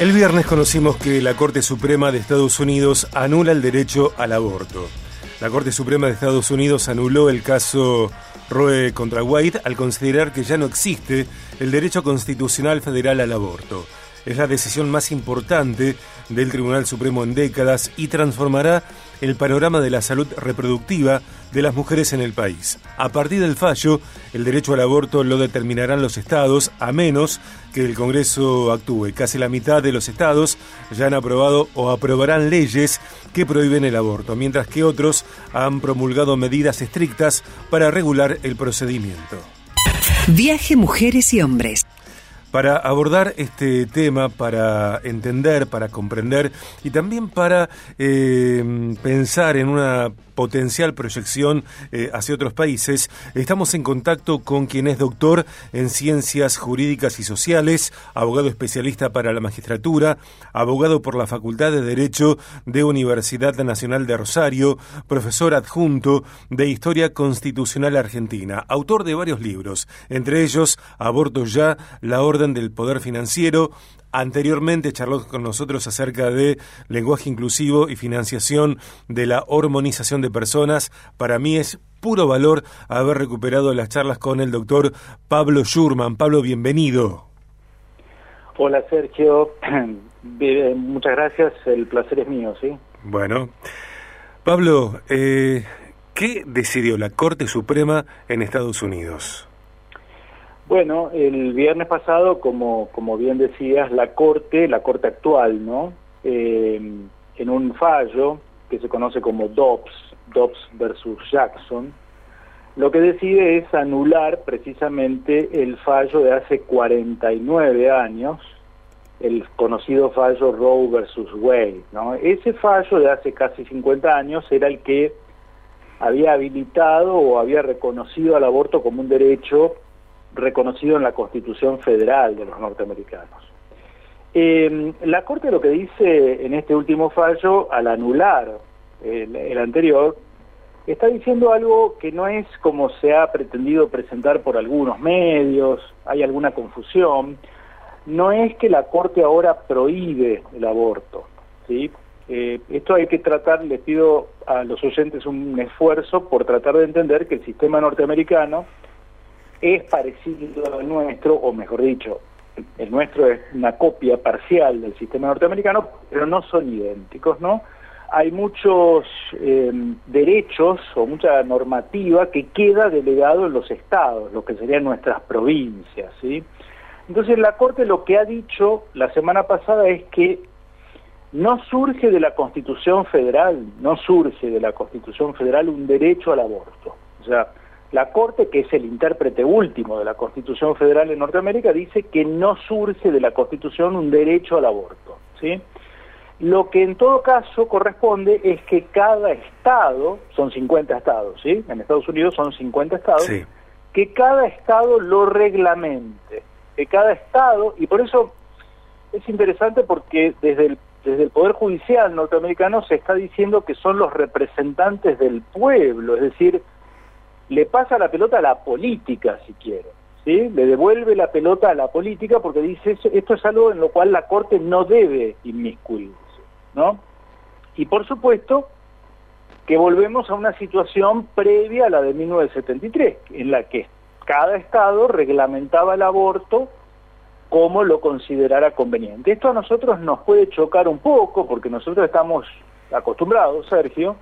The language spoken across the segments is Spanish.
El viernes conocimos que la Corte Suprema de Estados Unidos anula el derecho al aborto. La Corte Suprema de Estados Unidos anuló el caso Roe contra White al considerar que ya no existe el derecho constitucional federal al aborto. Es la decisión más importante del Tribunal Supremo en décadas y transformará el panorama de la salud reproductiva de las mujeres en el país. A partir del fallo, el derecho al aborto lo determinarán los estados, a menos que el Congreso actúe. Casi la mitad de los estados ya han aprobado o aprobarán leyes que prohíben el aborto, mientras que otros han promulgado medidas estrictas para regular el procedimiento. Viaje Mujeres y Hombres. Para abordar este tema, para entender, para comprender y también para eh, pensar en una potencial proyección eh, hacia otros países, estamos en contacto con quien es doctor en ciencias jurídicas y sociales, abogado especialista para la magistratura, abogado por la Facultad de Derecho de Universidad Nacional de Rosario, profesor adjunto de Historia Constitucional Argentina, autor de varios libros, entre ellos Aborto ya, la Orden del Poder Financiero, Anteriormente charló con nosotros acerca de lenguaje inclusivo y financiación de la hormonización de personas. Para mí es puro valor haber recuperado las charlas con el doctor Pablo Schurman. Pablo, bienvenido. Hola Sergio, muchas gracias, el placer es mío, ¿sí? Bueno, Pablo, eh, ¿qué decidió la Corte Suprema en Estados Unidos? Bueno, el viernes pasado, como, como bien decías, la Corte, la Corte actual, ¿no? Eh, en un fallo que se conoce como Dobbs, Dobbs versus Jackson, lo que decide es anular precisamente el fallo de hace 49 años, el conocido fallo Roe versus Wade. ¿no? Ese fallo de hace casi 50 años era el que había habilitado o había reconocido al aborto como un derecho reconocido en la Constitución Federal de los norteamericanos. Eh, la Corte lo que dice en este último fallo, al anular el, anterior, está diciendo algo que no es como se ha pretendido presentar por algunos medios, hay alguna confusión, no es que la Corte ahora prohíbe el aborto, ¿sí? Eh, esto hay que tratar, les pido a los oyentes un esfuerzo por tratar de entender que el sistema norteamericano es parecido al nuestro, o mejor dicho, el nuestro es una copia parcial del sistema norteamericano, pero no son idénticos, ¿no? Hay muchos em, derechos o mucha normativa que queda delegado en los estados, lo que serían nuestras provincias, ¿sí? Entonces la Corte lo que ha dicho la semana pasada es que no surge de la Constitución Federal, no surge de la Constitución Federal un derecho al aborto. O sea, la Corte, que es el intérprete último de la Constitución Federal en Norteamérica, dice que no surge de la Constitución un derecho al aborto. ¿sí? Lo que en todo caso corresponde es que cada estado, son 50 estados, ¿sí? en Estados Unidos son 50 estados, que cada estado lo reglamente, que cada estado, y por eso es interesante porque desde el, desde el Poder Judicial norteamericano se está diciendo que son los representantes del pueblo, es decir, le pasa la pelota a la política, si quiere. ¿sí? Le devuelve la pelota a la política porque dice, esto es algo en lo cual la Corte no debe inmiscuirse. ¿no? Y por supuesto que volvemos a una situación previa a la de 1973, en la que cada Estado reglamentaba el aborto como lo considerara conveniente. Esto a nosotros nos puede chocar un poco, porque nosotros estamos acostumbrados, Sergio,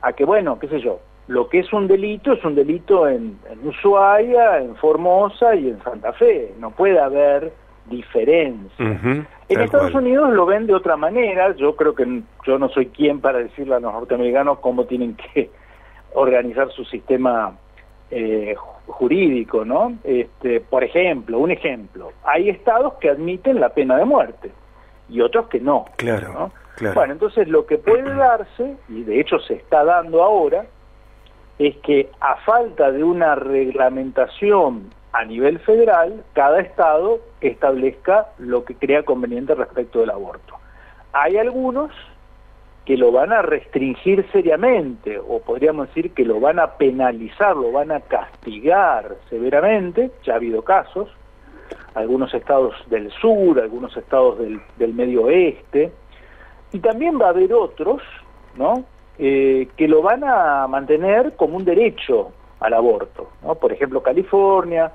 a que, bueno, qué sé yo, lo que es un delito es un delito en, Ushuaia, en Formosa y en Santa Fe. No puede haber diferencia. en Estados Unidos lo ven de otra manera. Yo creo que yo no soy quien para decirle a los norteamericanos cómo tienen que organizar su sistema eh, jurídico, ¿no? Este, por ejemplo, un ejemplo, hay estados que admiten la pena de muerte y otros que no. Claro, claro. Bueno, entonces lo que puede darse, y de hecho se está dando ahora, es que a falta de una reglamentación a nivel federal, cada estado establezca lo que crea conveniente respecto del aborto. Hay algunos que lo van a restringir seriamente, o podríamos decir que lo van a penalizar, lo van a castigar severamente, ya ha habido casos, algunos estados del sur, algunos estados del, del medio oeste, y también va a haber otros, ¿no? Eh, que lo van a mantener como un derecho al aborto, ¿no? Por ejemplo, California,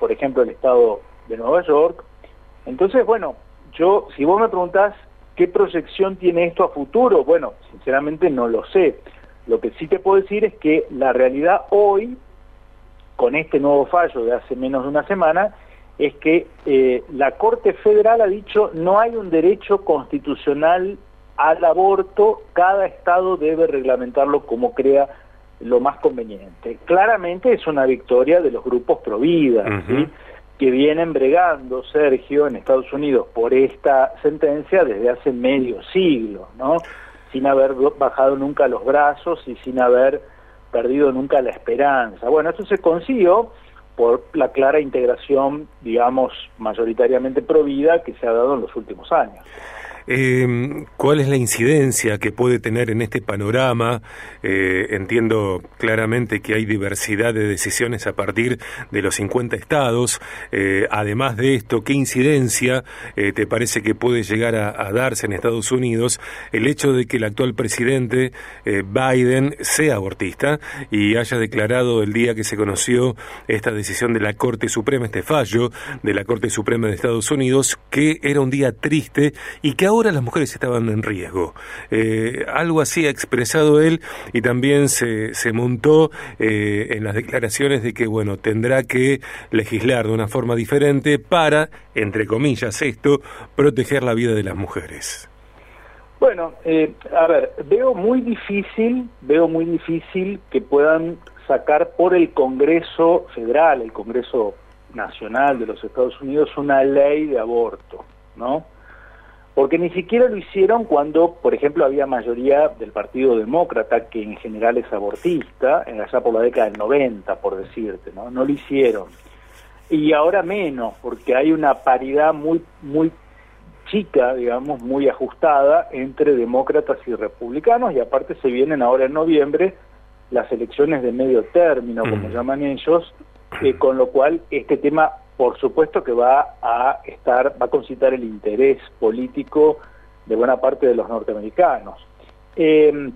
por ejemplo, el estado de Nueva York. Entonces, bueno, yo, si vos me preguntás qué proyección tiene esto a futuro, bueno, sinceramente no lo sé. Lo que sí te puedo decir es que la realidad hoy, con este nuevo fallo de hace menos de una semana, es que eh, la Corte Federal ha dicho no hay un derecho constitucional al aborto, cada estado debe reglamentarlo como crea lo más conveniente. Claramente es una victoria de los grupos pro vida, que vienen bregando, Sergio, en Estados Unidos por esta sentencia desde hace medio siglo, ¿no? sin haber bajado nunca los brazos y sin haber perdido nunca la esperanza. Bueno, esto se consiguió por la clara integración, digamos, mayoritariamente pro vida que se ha dado en los últimos años. Eh, ¿Cuál es la incidencia que puede tener en este panorama? Eh, entiendo claramente que hay diversidad de decisiones a partir de los 50 estados. Eh, además de esto, ¿qué incidencia eh, te parece que puede llegar a, darse en Estados Unidos el hecho de que el actual presidente Biden sea abortista y haya declarado el día que se conoció esta decisión de la Corte Suprema, este fallo de la Corte Suprema de Estados Unidos, que era un día triste y que ahora las mujeres estaban en riesgo. Eh, algo así ha expresado él y también se, se montó eh, en las declaraciones de que, bueno, tendrá que legislar de una forma diferente para, entre comillas, esto, proteger la vida de las mujeres. Bueno, eh, a ver, veo muy difícil, veo muy difícil que puedan sacar por el Congreso Federal, el Congreso Nacional de los Estados Unidos, una ley de aborto, ¿no? Porque ni siquiera lo hicieron cuando, por ejemplo, había mayoría del Partido Demócrata, que en general es abortista, en allá por la década del 90, por decirte, ¿no? No lo hicieron. Y ahora menos, porque hay una paridad muy, muy chica, digamos, muy ajustada entre demócratas y republicanos, y aparte se vienen ahora en noviembre las elecciones de medio término, como llaman ellos, eh, con lo cual este tema por supuesto que va a estar, va a concitar el interés político de buena parte de los norteamericanos. Eh,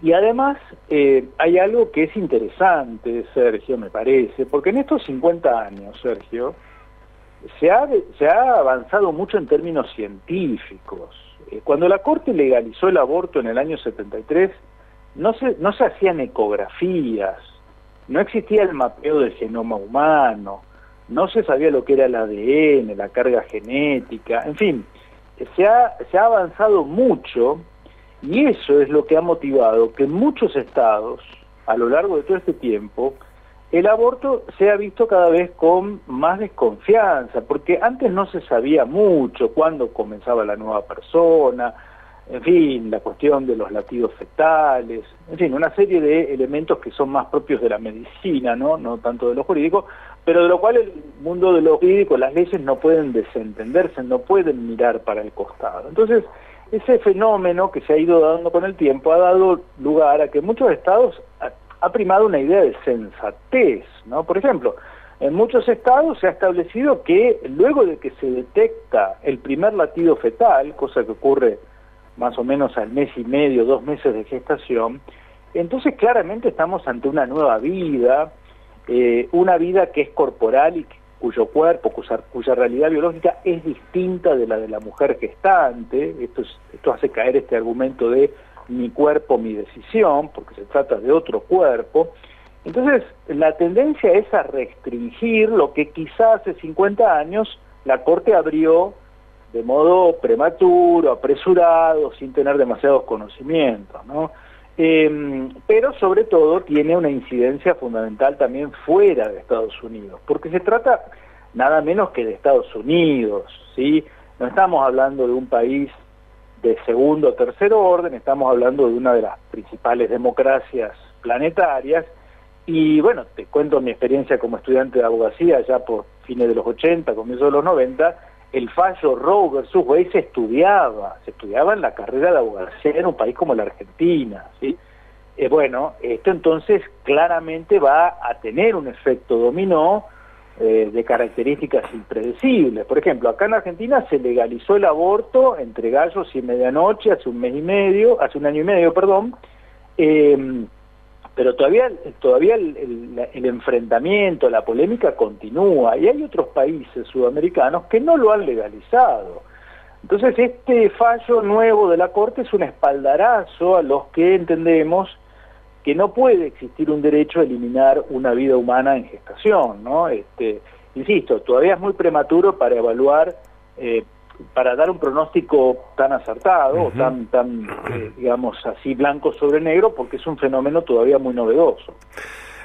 y además eh, hay algo que es interesante, Sergio, me parece, porque en estos 50 años, Sergio, se ha, se ha avanzado mucho en términos científicos. Eh, cuando la Corte legalizó el aborto en el año 73, no se, no se hacían ecografías, no existía el mapeo del genoma humano, no se sabía lo que era el ADN, la carga genética, en fin, se ha, avanzado mucho y eso es lo que ha motivado que en muchos estados, a lo largo de todo este tiempo, el aborto se ha visto cada vez con más desconfianza, porque antes no se sabía mucho cuándo comenzaba la nueva persona, en fin, la cuestión de los latidos fetales, en fin, una serie de elementos que son más propios de la medicina, ¿no? No tanto de lo jurídico, pero de lo cual el mundo de lo jurídico, las leyes no pueden desentenderse, no pueden mirar para el costado. Entonces, ese fenómeno que se ha ido dando con el tiempo ha dado lugar a que muchos estados ha primado una idea de sensatez, ¿no? Por ejemplo, en muchos estados se ha establecido que luego de que se detecta el primer latido fetal, cosa que ocurre más o menos al mes y medio, dos meses de gestación, entonces claramente estamos ante una nueva vida, eh, una vida que es corporal y cuyo cuerpo, cuya, realidad biológica es distinta de la de la mujer gestante, esto, esto hace caer este argumento de mi cuerpo, mi decisión, porque se trata de otro cuerpo, entonces la tendencia es a restringir lo que quizás hace 50 años la Corte abrió de modo prematuro, apresurado, sin tener demasiados conocimientos, ¿no? Em, pero sobre todo tiene una incidencia fundamental también fuera de Estados Unidos, porque se trata nada menos que de Estados Unidos, ¿sí? No estamos hablando de un país de segundo o tercero orden, estamos hablando de una de las principales democracias planetarias, y bueno, te cuento mi experiencia como estudiante de abogacía ya por fines de los 80, comienzos de los 90, el fallo Roe versus Wade se estudiaba, se estudiaba en la carrera de abogacía en un país como la Argentina, ¿sí? Eh, bueno, esto entonces claramente va a tener un efecto dominó eh, de características impredecibles. Por ejemplo, acá en Argentina se legalizó el aborto entre gallos y medianoche hace un mes y medio, hace un año y medio, perdón, em, pero todavía, todavía el, enfrentamiento, la polémica continúa y hay otros países sudamericanos que no lo han legalizado. Entonces este fallo nuevo de la Corte es un espaldarazo a los que entendemos que no puede existir un derecho a eliminar una vida humana en gestación, ¿no? Este, insisto, todavía es muy prematuro para evaluar, eh, para dar un pronóstico tan acertado, tan, tan eh, digamos así, blanco sobre negro, porque es un fenómeno todavía muy novedoso.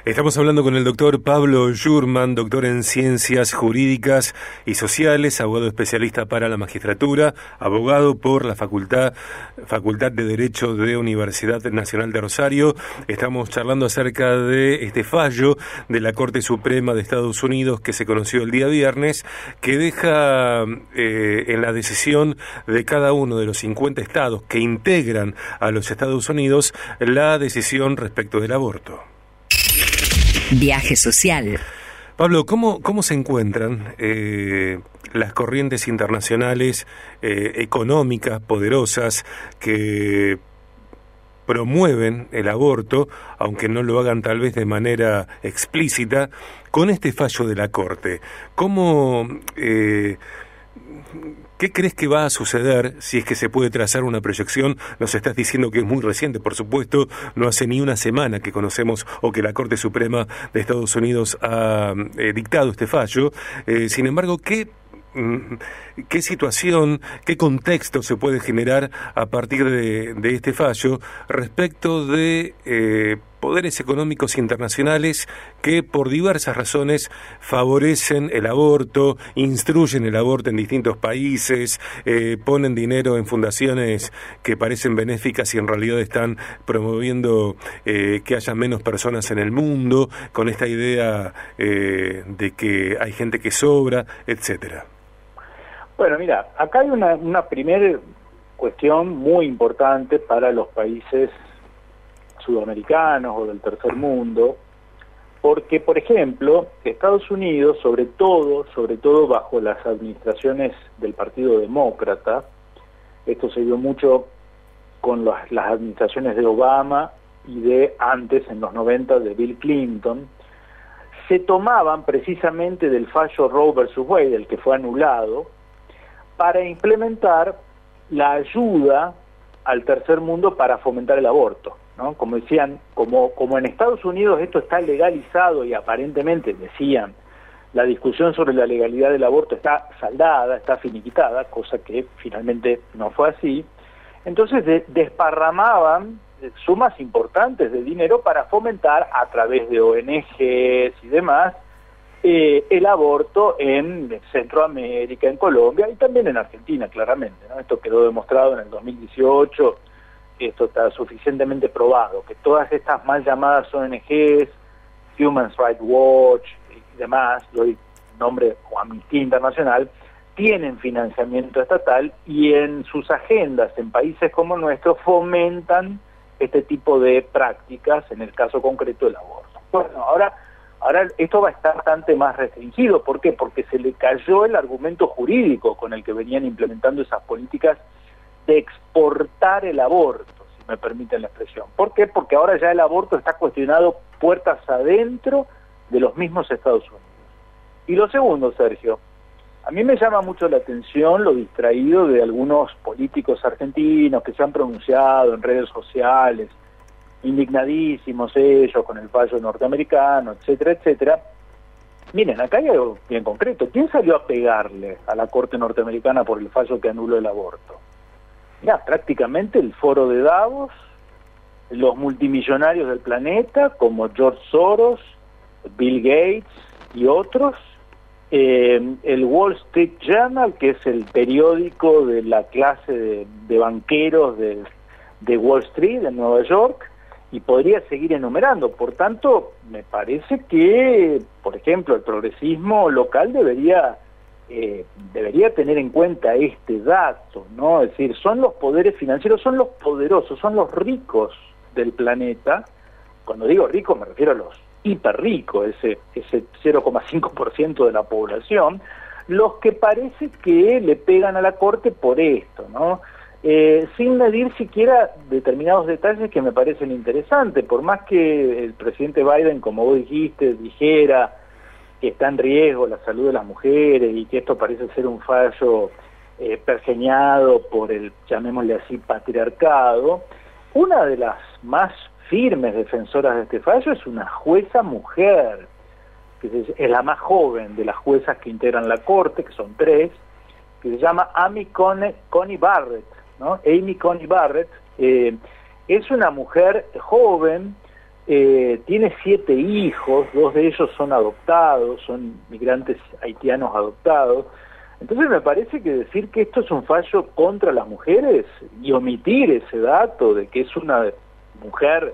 Estamos hablando con el doctor Pablo Jurman, doctor en Ciencias Jurídicas y Sociales, abogado especialista para la magistratura, abogado por la Facultad, Facultad de Derecho de Universidad Nacional de Rosario. Estamos charlando acerca de este fallo de la Corte Suprema de Estados Unidos que se conoció el día viernes, que deja eh, en la decisión de cada uno de los 50 estados que integran a los Estados Unidos la decisión respecto del aborto. Viaje social. Pablo, ¿cómo, cómo se encuentran eh, las corrientes internacionales eh, económicas poderosas que promueven el aborto, aunque no lo hagan tal vez de manera explícita, con este fallo de la Corte? ¿Cómo... Eh, ¿Qué crees que va a suceder si es que se puede trazar una proyección? Nos estás diciendo que es muy reciente, por supuesto, no hace ni una semana que conocemos o que la Corte Suprema de Estados Unidos ha eh, dictado este fallo. Eh, sin embargo, ¿qué Mm, qué situación, qué contexto se puede generar a partir de, este fallo respecto de eh, poderes económicos internacionales que por diversas razones favorecen el aborto, instruyen el aborto en distintos países, eh, ponen dinero en fundaciones que parecen benéficas y en realidad están promoviendo eh, que haya menos personas en el mundo, con esta idea de que hay gente que sobra, etcétera. Bueno, mira, acá hay una, una primera cuestión muy importante para los países sudamericanos o del tercer mundo, porque, por ejemplo, Estados Unidos, sobre todo, sobre todo bajo las administraciones del Partido Demócrata, esto se dio mucho con las, las administraciones de Obama y de antes, en los 90, de Bill Clinton, se tomaban precisamente del fallo Roe versus Wade, del que fue anulado, para implementar la ayuda al tercer mundo para fomentar el aborto. ¿No? Como decían, como, como en Estados Unidos esto está legalizado y aparentemente decían, la discusión sobre la legalidad del aborto está saldada, está finiquitada, cosa que finalmente no fue así, entonces desparramaban sumas importantes de dinero para fomentar a través de ONGs y demás eh, el aborto en Centroamérica, en Colombia y también en Argentina, claramente. Esto quedó demostrado en el 2018, esto está suficientemente probado, que todas estas mal llamadas ONGs, Human Rights Watch y demás, doy nombre o Amnistía Internacional, tienen financiamiento estatal y en sus agendas en países como nuestro fomentan este tipo de prácticas, en el caso concreto del aborto. Bueno, ahora Ahora esto va a estar bastante más restringido. ¿Por qué? Porque se le cayó el argumento jurídico con el que venían implementando esas políticas de exportar el aborto, si me permiten la expresión. ¿Por qué? Porque ahora ya el aborto está cuestionado puertas adentro de los mismos Estados Unidos. Y lo segundo, Sergio, a mí me llama mucho la atención lo distraído de algunos políticos argentinos que se han pronunciado en redes sociales, indignadísimos ellos con el fallo norteamericano, etcétera, etcétera. Miren, acá hay algo bien concreto. ¿Quién salió a pegarle a la Corte norteamericana por el fallo que anuló el aborto? Ya, prácticamente el foro de Davos, los multimillonarios del planeta, como George Soros, Bill Gates y otros, eh, el Wall Street Journal, que es el periódico de la clase de, banqueros de, de Wall Street de Nueva York, y podría seguir enumerando. Por tanto, me parece que, por ejemplo, el progresismo local debería eh, debería tener en cuenta este dato, ¿no? Es decir, son los poderes financieros, son los poderosos, son los ricos del planeta. Cuando digo ricos me refiero a los hiper rico, ese, ese 0,5% de la población, los que parece que le pegan a la Corte por esto, ¿no? Eh, sin medir siquiera determinados detalles que me parecen interesantes, por más que el presidente Biden, como vos dijiste, dijera que está en riesgo la salud de las mujeres y que esto parece ser un fallo eh, pergeñado por el, llamémosle así, patriarcado, una de las más firmes defensoras de este fallo es una jueza mujer, que es la más joven de las juezas que integran la Corte, que son tres, que se llama Amy Coney Barrett Amy Coney Barrett, eh, es una mujer joven, eh, tiene siete hijos, dos de ellos son adoptados, son migrantes haitianos adoptados. Entonces me parece que decir que esto es un fallo contra las mujeres y omitir ese dato de que es una mujer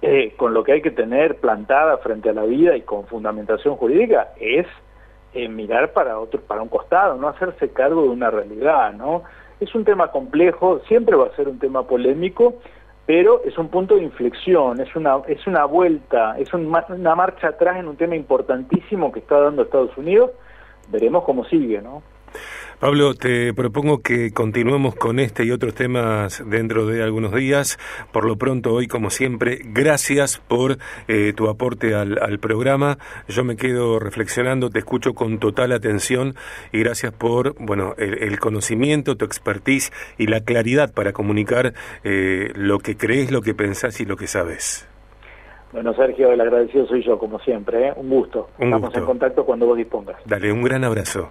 eh, con lo que hay que tener plantada frente a la vida y con fundamentación jurídica es mirar para otro, para un costado, no hacerse cargo de una realidad, ¿no? Es un tema complejo, siempre va a ser un tema polémico, pero es un punto de inflexión, es una, es una vuelta, es una marcha atrás en un tema importantísimo que está dando Estados Unidos. Veremos cómo sigue, ¿no? Pablo, te propongo que continuemos con este y otros temas dentro de algunos días. Por lo pronto, hoy, como siempre, gracias por eh, tu aporte al, programa. Yo me quedo reflexionando, te escucho con total atención y gracias por bueno el, conocimiento, tu expertise y la claridad para comunicar eh, lo que crees, lo que pensás y lo que sabes. Bueno, Sergio, el agradecido soy yo, como siempre. ¿eh? Un gusto. Estamos en contacto cuando vos dispongas. Dale, un gran abrazo.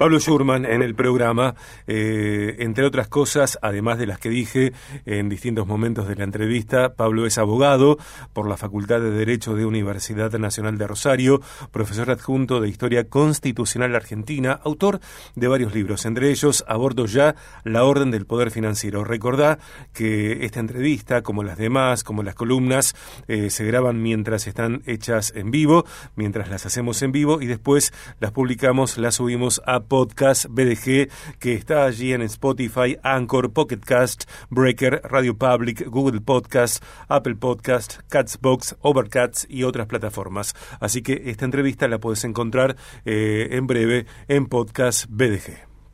Pablo Schurman en el programa, eh, entre otras cosas, además de las que dije en distintos momentos de la entrevista, Pablo es abogado por la Facultad de Derecho de Universidad Nacional de Rosario, profesor adjunto de Historia Constitucional Argentina, autor de varios libros, entre ellos Abordo ya la orden del poder financiero. Recordá que esta entrevista, como las demás, como las columnas, eh, se graban mientras están hechas en vivo, mientras las hacemos en vivo y después las publicamos, las subimos a podcast BDG que está allí en Spotify, Anchor, Pocket Cast, Breaker, Radio Public, Google Podcast, Apple Podcast, Catsbox, Overcats y otras plataformas. Así que esta entrevista la puedes encontrar eh, en breve en podcast BDG.